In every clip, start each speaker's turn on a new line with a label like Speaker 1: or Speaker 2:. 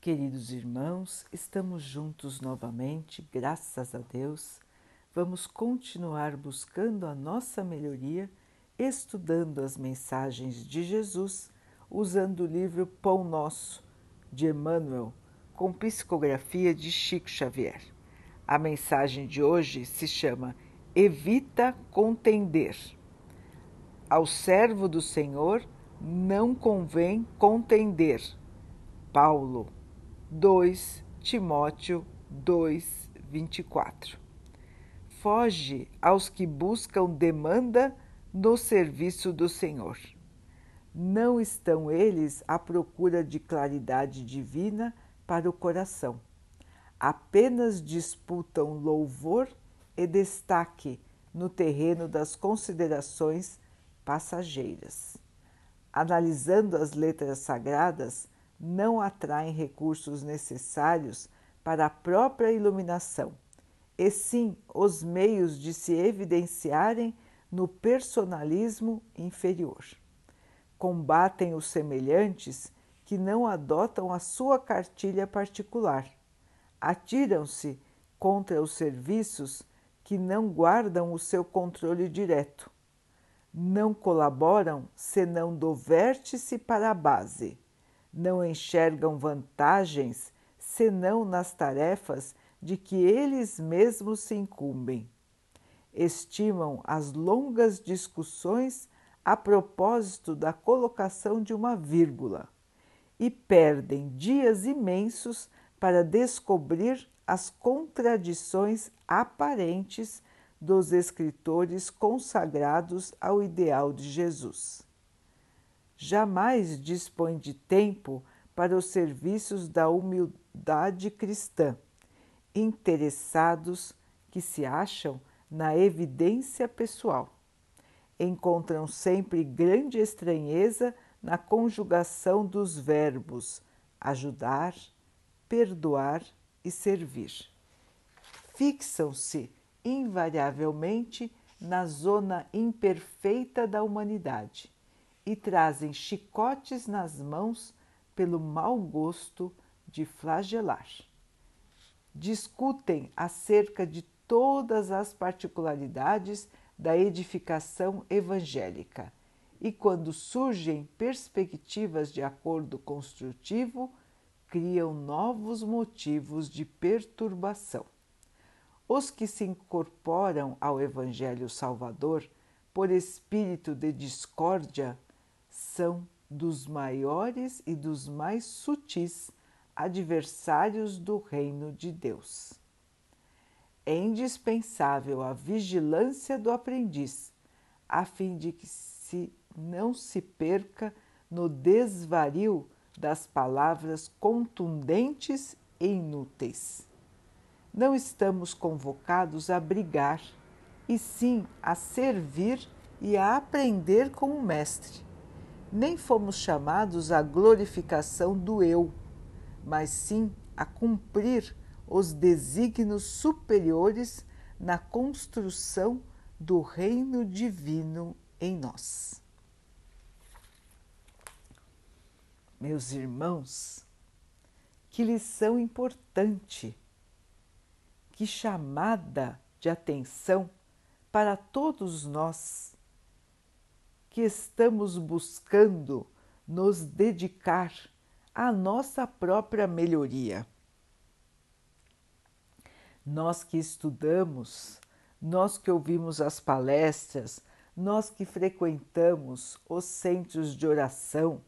Speaker 1: Queridos irmãos, estamos juntos novamente, graças a Deus. Vamos continuar buscando a nossa melhoria, estudando as mensagens de Jesus, usando o livro Pão Nosso, de Emmanuel, com psicografia de Chico Xavier. A mensagem de hoje se chama Evita contender. Ao servo do Senhor não convém contender. Paulo 2 Timóteo 2, 24. Foge aos que buscam demanda no serviço do Senhor. Não estão eles à procura de claridade divina para o coração. Apenas disputam louvor e destaque no terreno das considerações passageiras. Analisando as letras sagradas, não atraem recursos necessários para a própria iluminação, e sim os meios de se evidenciarem no personalismo inferior. Combatem os semelhantes que não adotam a sua cartilha particular. Atiram-se contra os serviços que não guardam o seu controle direto. Não colaboram senão do vértice para a base não enxergam vantagens senão nas tarefas de que eles mesmos se incumbem. Estimam as longas discussões a propósito da colocação de uma vírgula e perdem dias imensos para descobrir as contradições aparentes dos escritores consagrados ao ideal de Jesus jamais dispõe de tempo para os serviços da humildade cristã, interessados que se acham na evidência pessoal. Encontram sempre grande estranheza na conjugação dos verbos ajudar, perdoar e servir. Fixam-se invariavelmente na zona imperfeita da humanidade e trazem chicotes nas mãos pelo mau gosto de flagelar. Discutem acerca de todas as particularidades da edificação evangélica e, quando surgem perspectivas de acordo construtivo, criam novos motivos de perturbação. Os que se incorporam ao Evangelho Salvador por espírito de discórdia são dos maiores e dos mais sutis adversários do reino de Deus. É indispensável a vigilância do aprendiz, a fim de que se não se perca no desvario das palavras contundentes e inúteis. Não estamos convocados a brigar, e sim a servir e a aprender com o Mestre nem fomos chamados à glorificação do eu, mas sim a cumprir os desígnios superiores na construção do reino divino em nós. Meus irmãos, que lição importante, que chamada de atenção para todos nós que estamos buscando nos dedicar à nossa própria melhoria. Nós que estudamos, nós que ouvimos as palestras, nós que frequentamos os centros de oração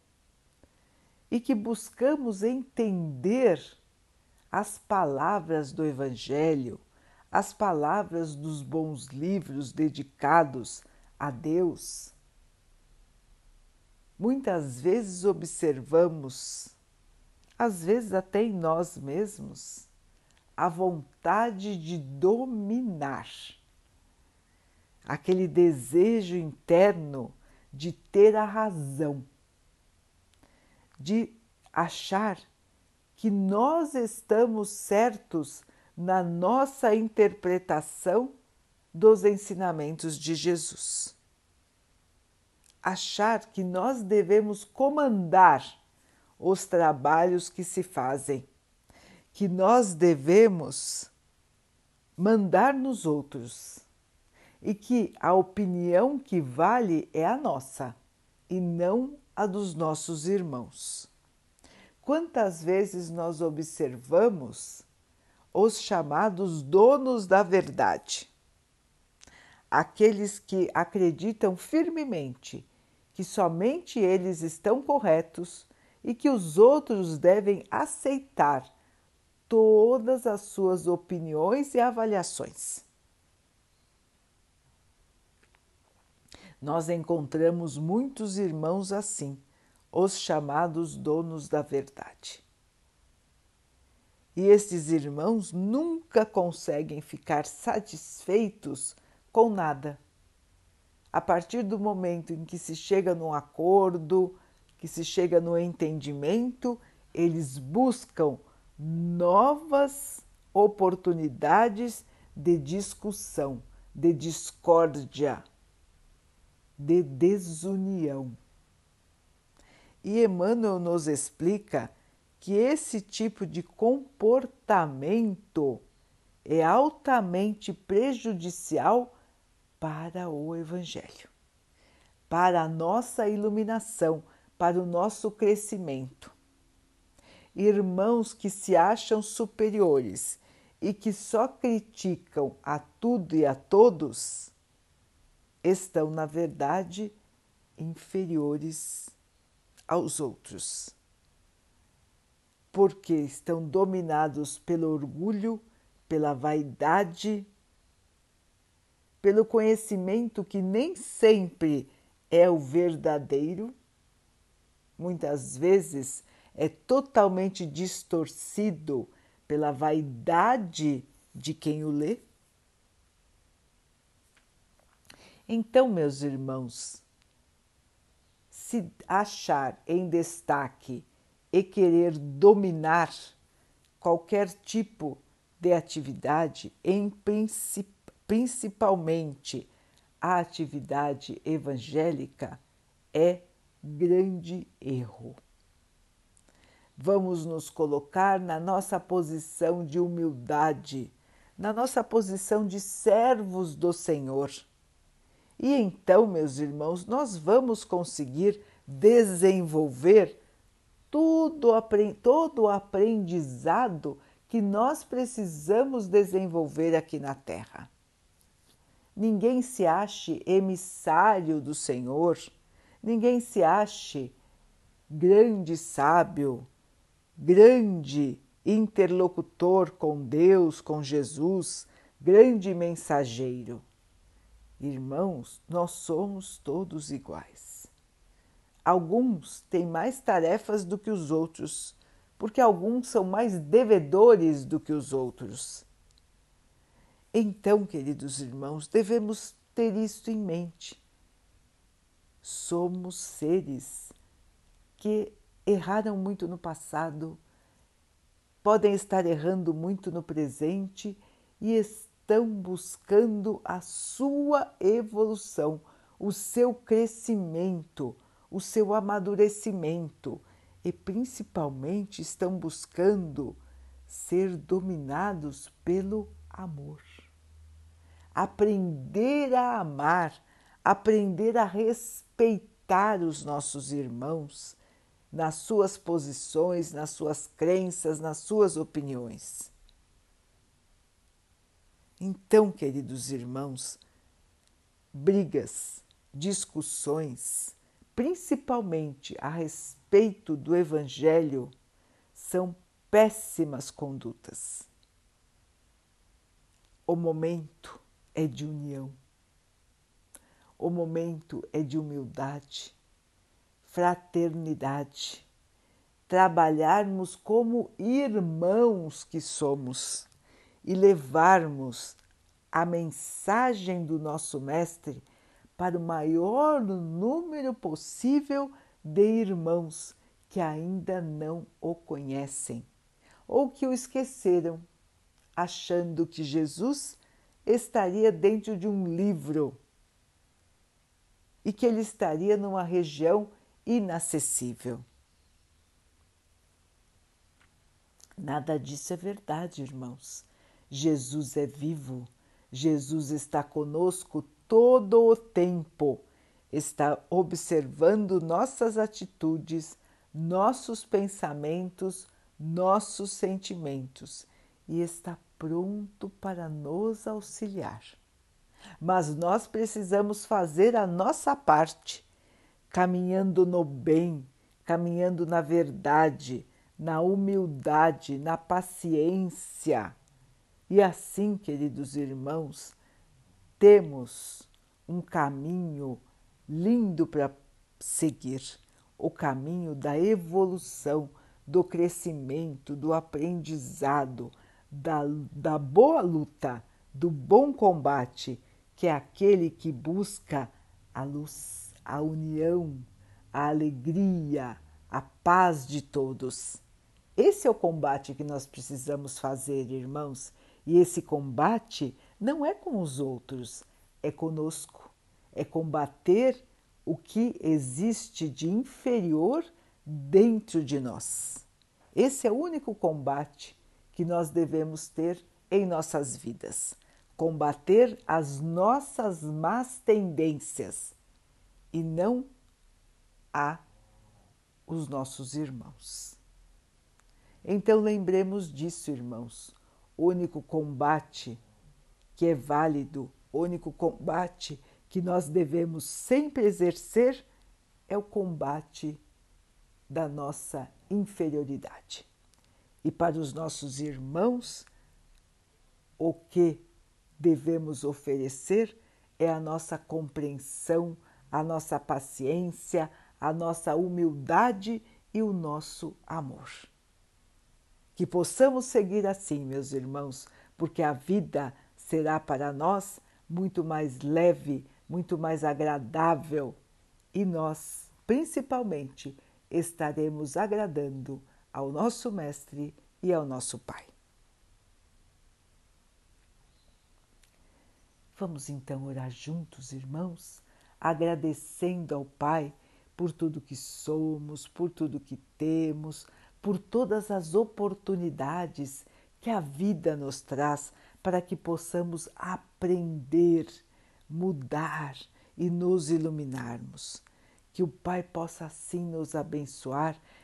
Speaker 1: e que buscamos entender as palavras do Evangelho, as palavras dos bons livros dedicados a Deus, Muitas vezes observamos, às vezes até em nós mesmos, a vontade de dominar, aquele desejo interno de ter a razão, de achar que nós estamos certos na nossa interpretação dos ensinamentos de Jesus achar que nós devemos comandar os trabalhos que se fazem, que nós devemos mandar nos outros e que a opinião que vale é a nossa e não a dos nossos irmãos. Quantas vezes nós observamos os chamados donos da verdade, aqueles que acreditam firmemente que somente eles estão corretos e que os outros devem aceitar todas as suas opiniões e avaliações. Nós encontramos muitos irmãos assim, os chamados donos da verdade. E esses irmãos nunca conseguem ficar satisfeitos com nada. A partir do momento em que se chega num acordo, que se chega no entendimento, eles buscam novas oportunidades de discussão, de discórdia de desunião. E Emmanuel nos explica que esse tipo de comportamento é altamente prejudicial para o Evangelho, para a nossa iluminação, para o nosso crescimento. Irmãos que se acham superiores e que só criticam a tudo e a todos estão, na verdade, inferiores aos outros, porque estão dominados pelo orgulho, pela vaidade, pelo conhecimento que nem sempre é o verdadeiro, muitas vezes é totalmente distorcido pela vaidade de quem o lê. Então, meus irmãos, se achar em destaque e querer dominar qualquer tipo de atividade, em princip principalmente a atividade evangélica, é grande erro. Vamos nos colocar na nossa posição de humildade, na nossa posição de servos do Senhor e então, meus irmãos, nós vamos conseguir desenvolver tudo, todo o aprendizado que nós precisamos desenvolver aqui na Terra. Ninguém se ache emissário do Senhor, ninguém se ache grande sábio, grande interlocutor com Deus, com Jesus, grande mensageiro. Irmãos, nós somos todos iguais. Alguns têm mais tarefas do que os outros, porque alguns são mais devedores do que os outros. Então, queridos irmãos, devemos ter isto em mente. Somos seres que erraram muito no passado, podem estar errando muito no presente e estão buscando a sua evolução, o seu crescimento, o seu amadurecimento e principalmente estão buscando ser dominados pelo amor. Aprender a amar, aprender a respeitar os nossos irmãos nas suas posições, nas suas crenças, nas suas opiniões. Então, queridos irmãos, brigas, discussões, principalmente a respeito do Evangelho, são péssimas condutas. O momento é de união, o momento é de humildade, fraternidade, trabalharmos como irmãos que somos e levarmos a mensagem do nosso Mestre para o maior número possível de irmãos que ainda não o conhecem ou que o esqueceram, achando que Jesus estaria dentro de um livro e que ele estaria numa região inacessível. Nada disso é verdade, irmãos. Jesus é vivo, Jesus está conosco todo o tempo, está observando nossas atitudes, nossos pensamentos, nossos sentimentos e está pronto para nos auxiliar. Mas nós precisamos fazer a nossa parte, caminhando no bem, caminhando na verdade, na humildade, na paciência. E assim, queridos irmãos, temos um caminho lindo para seguir o caminho da evolução, do crescimento, do aprendizado, da, da boa luta, do bom combate, que é aquele que busca a luz, a união, a alegria, a paz de todos. Esse é o combate que nós precisamos fazer, irmãos, e esse combate não é com os outros, é conosco. É combater o que existe de inferior dentro de nós. Esse é o único combate que nós devemos ter em nossas vidas. Combater as nossas más tendências e não a os nossos irmãos. Então lembremos disso, irmãos. O único combate que é válido, o único combate que nós devemos sempre exercer é o combate da nossa inferioridade. E para os nossos irmãos, o que devemos oferecer é a nossa compreensão, a nossa paciência, a nossa humildade e o nosso amor. Que possamos seguir assim, meus irmãos, porque a vida será para nós muito mais leve, muito mais agradável e nós, principalmente, estaremos agradando ao nosso Mestre e ao nosso Pai. Vamos então orar juntos, irmãos, agradecendo ao Pai por tudo que somos, por tudo que temos, por todas as oportunidades que a vida nos traz para que possamos aprender, mudar e nos iluminarmos. Que o Pai possa assim nos abençoar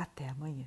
Speaker 1: Até amanhã.